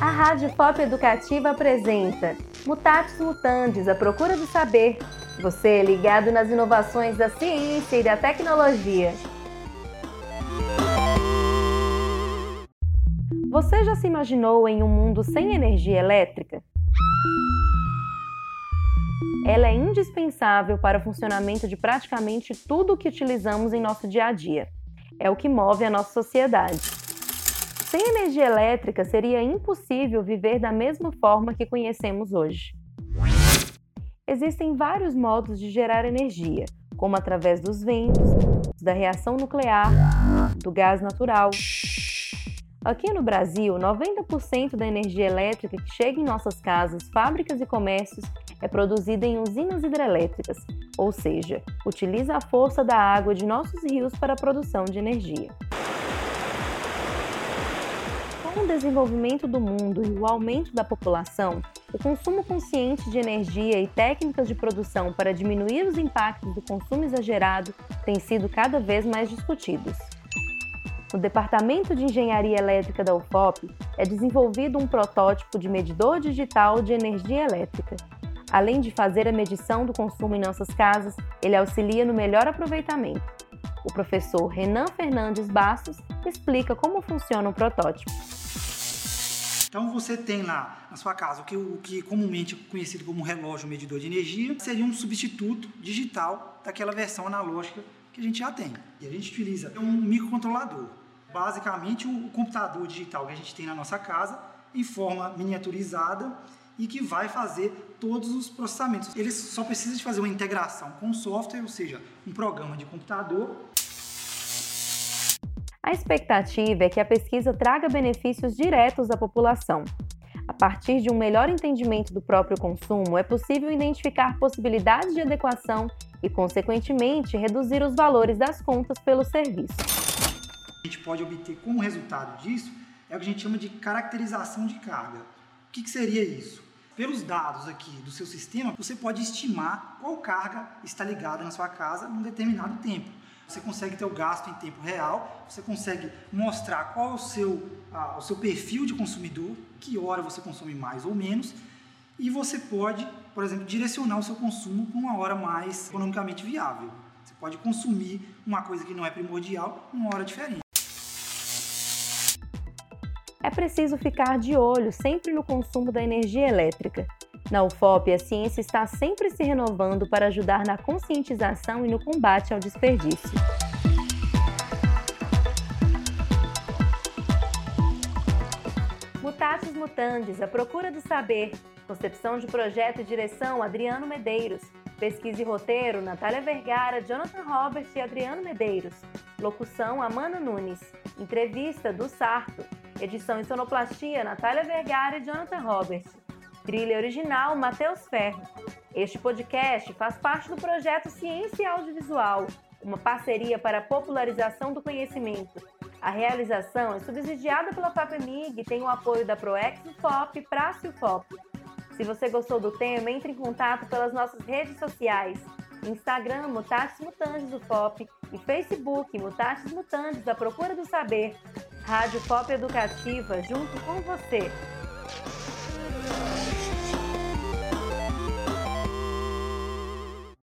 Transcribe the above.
A Rádio Pop Educativa apresenta Mutatis Mutandis, a procura do saber. Você é ligado nas inovações da ciência e da tecnologia. Você já se imaginou em um mundo sem energia elétrica? Ela é indispensável para o funcionamento de praticamente tudo o que utilizamos em nosso dia a dia. É o que move a nossa sociedade. Sem energia elétrica, seria impossível viver da mesma forma que conhecemos hoje. Existem vários modos de gerar energia, como através dos ventos, da reação nuclear, do gás natural. Aqui no Brasil, 90% da energia elétrica que chega em nossas casas, fábricas e comércios é produzida em usinas hidrelétricas, ou seja, utiliza a força da água de nossos rios para a produção de energia. Com o desenvolvimento do mundo e o aumento da população, o consumo consciente de energia e técnicas de produção para diminuir os impactos do consumo exagerado têm sido cada vez mais discutidos. No Departamento de Engenharia Elétrica da UFOP é desenvolvido um protótipo de medidor digital de energia elétrica. Além de fazer a medição do consumo em nossas casas, ele auxilia no melhor aproveitamento. O professor Renan Fernandes Bastos explica como funciona o protótipo. Então você tem lá na sua casa o que, o que comumente é conhecido como relógio medidor de energia, seria um substituto digital daquela versão analógica que a gente já tem. E a gente utiliza um microcontrolador. Basicamente o computador digital que a gente tem na nossa casa em forma miniaturizada e que vai fazer todos os processamentos. Ele só precisa de fazer uma integração com o software, ou seja, um programa de computador a expectativa é que a pesquisa traga benefícios diretos à população. A partir de um melhor entendimento do próprio consumo, é possível identificar possibilidades de adequação e, consequentemente, reduzir os valores das contas pelo serviço. A gente pode obter como resultado disso é o que a gente chama de caracterização de carga. O que, que seria isso? Pelos dados aqui do seu sistema, você pode estimar qual carga está ligada na sua casa num determinado tempo você consegue ter o gasto em tempo real, você consegue mostrar qual é o seu, o seu perfil de consumidor, que hora você consome mais ou menos, e você pode, por exemplo, direcionar o seu consumo para uma hora mais economicamente viável. Você pode consumir uma coisa que não é primordial numa hora diferente. É preciso ficar de olho sempre no consumo da energia elétrica. Na UFOP, a ciência está sempre se renovando para ajudar na conscientização e no combate ao desperdício. Mutatis Mutandis, a procura do saber. Concepção de projeto e direção, Adriano Medeiros. Pesquisa e roteiro, Natália Vergara, Jonathan Robert e Adriano Medeiros. Locução, Amanda Nunes. Entrevista, do Sarto. Edição e sonoplastia, Natália Vergara e Jonathan Robert. Trilha original Matheus Ferro. Este podcast faz parte do projeto Ciência e Audiovisual, uma parceria para a popularização do conhecimento. A realização é subsidiada pela FAPEMIG e tem o apoio da Proex FOP, Praça e FOP. Se você gostou do tema, entre em contato pelas nossas redes sociais. Instagram, Mutatis Mutandis FOP e Facebook, Mutatis Mutandis, a procura do saber. Rádio Pop Educativa, junto com você.